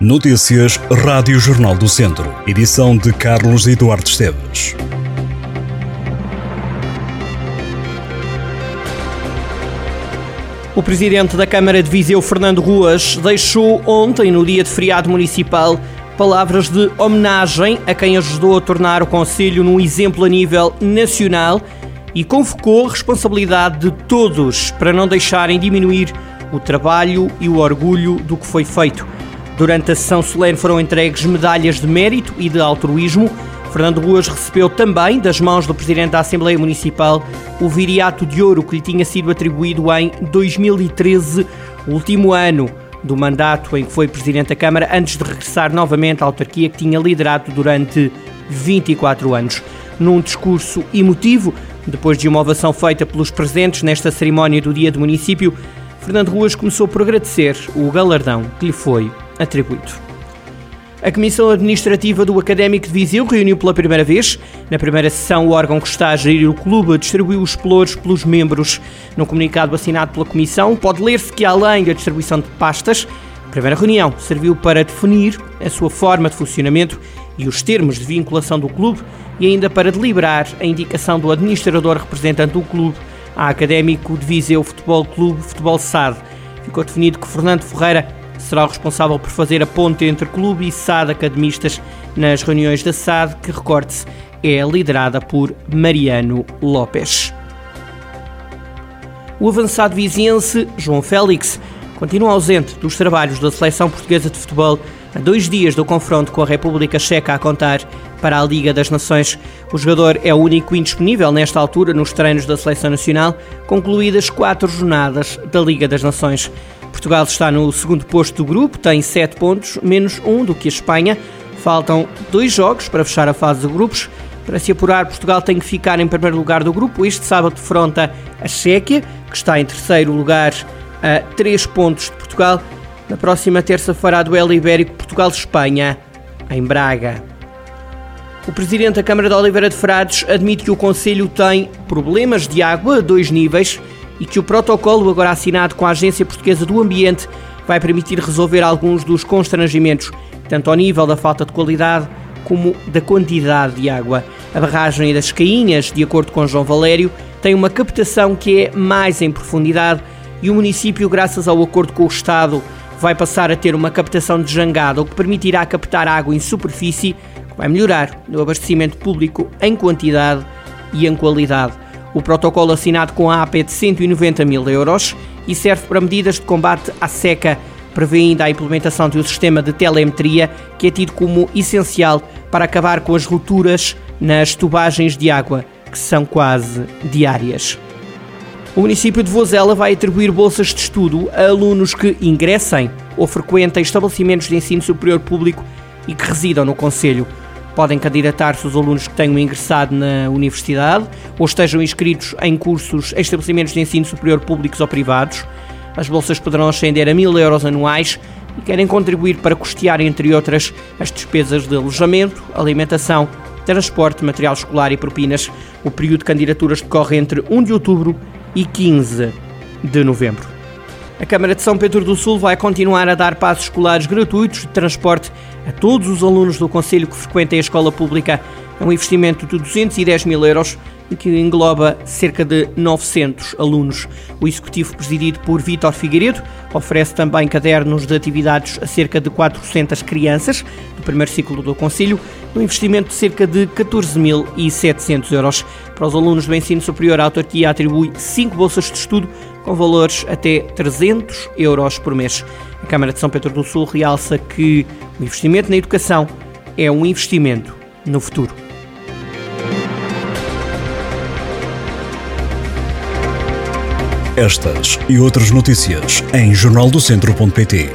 Notícias Rádio Jornal do Centro. Edição de Carlos Eduardo Esteves. O presidente da Câmara de Viseu, Fernando Ruas, deixou ontem, no dia de feriado municipal, palavras de homenagem a quem ajudou a tornar o Conselho num exemplo a nível nacional e convocou a responsabilidade de todos para não deixarem diminuir o trabalho e o orgulho do que foi feito. Durante a sessão solene foram entregues medalhas de mérito e de altruísmo. Fernando Ruas recebeu também, das mãos do Presidente da Assembleia Municipal, o viriato de ouro que lhe tinha sido atribuído em 2013, último ano do mandato em que foi Presidente da Câmara, antes de regressar novamente à autarquia que tinha liderado durante 24 anos. Num discurso emotivo, depois de uma ovação feita pelos presentes nesta cerimónia do Dia do Município, Fernando Ruas começou por agradecer o galardão que lhe foi atribuído. A Comissão Administrativa do Académico de Viseu reuniu pela primeira vez. Na primeira sessão, o órgão que está a gerir o clube distribuiu os pelouros pelos membros. No comunicado assinado pela Comissão, pode ler-se que, além da distribuição de pastas, a primeira reunião serviu para definir a sua forma de funcionamento e os termos de vinculação do clube e ainda para deliberar a indicação do administrador representante do clube a Académico de Viseu Futebol Clube Futebol SAD. Ficou definido que Fernando Ferreira será o responsável por fazer a ponte entre clube e SAD academistas nas reuniões da SAD, que, recorde-se, é liderada por Mariano Lopes. O avançado viziense João Félix continua ausente dos trabalhos da seleção portuguesa de futebol a dois dias do confronto com a República Checa a contar para a Liga das Nações. O jogador é o único indisponível nesta altura nos treinos da seleção nacional, concluídas quatro jornadas da Liga das Nações. Portugal está no segundo posto do grupo, tem sete pontos, menos um do que a Espanha. Faltam dois jogos para fechar a fase de grupos. Para se apurar, Portugal tem que ficar em primeiro lugar do grupo. Este sábado defronta a Chequia, que está em terceiro lugar a três pontos de Portugal. Na próxima terça-feira, a duelo ibérico Portugal-Espanha, em Braga. O presidente da Câmara de Oliveira de Frades admite que o Conselho tem problemas de água a dois níveis e que o protocolo agora assinado com a Agência Portuguesa do Ambiente vai permitir resolver alguns dos constrangimentos, tanto ao nível da falta de qualidade como da quantidade de água. A barragem das Cainhas, de acordo com João Valério, tem uma captação que é mais em profundidade e o município, graças ao acordo com o Estado, vai passar a ter uma captação de jangada, o que permitirá captar água em superfície, que vai melhorar o abastecimento público em quantidade e em qualidade. O protocolo assinado com a AP é de 190 mil euros e serve para medidas de combate à seca. Prevê ainda a implementação de um sistema de telemetria que é tido como essencial para acabar com as rupturas nas tubagens de água, que são quase diárias. O município de Vozela vai atribuir bolsas de estudo a alunos que ingressem ou frequentem estabelecimentos de ensino superior público e que residam no Conselho. Podem candidatar-se os alunos que tenham ingressado na universidade ou estejam inscritos em cursos em estabelecimentos de ensino superior públicos ou privados. As bolsas poderão ascender a mil euros anuais e querem contribuir para custear, entre outras, as despesas de alojamento, alimentação, transporte, material escolar e propinas. O período de candidaturas decorre entre 1 de outubro e 15 de novembro. A Câmara de São Pedro do Sul vai continuar a dar passos escolares gratuitos de transporte a todos os alunos do Conselho que frequentem a escola pública. É um investimento de 210 mil euros que engloba cerca de 900 alunos. O executivo, presidido por Vítor Figueiredo, oferece também cadernos de atividades a cerca de 400 crianças do primeiro ciclo do Conselho, um investimento de cerca de 14.700 euros. Para os alunos do ensino superior, a autarquia atribui 5 bolsas de estudo com valores até 300 euros por mês. A Câmara de São Pedro do Sul realça que o investimento na educação é um investimento no futuro. Estas e outras notícias em jornaldocentro.pt.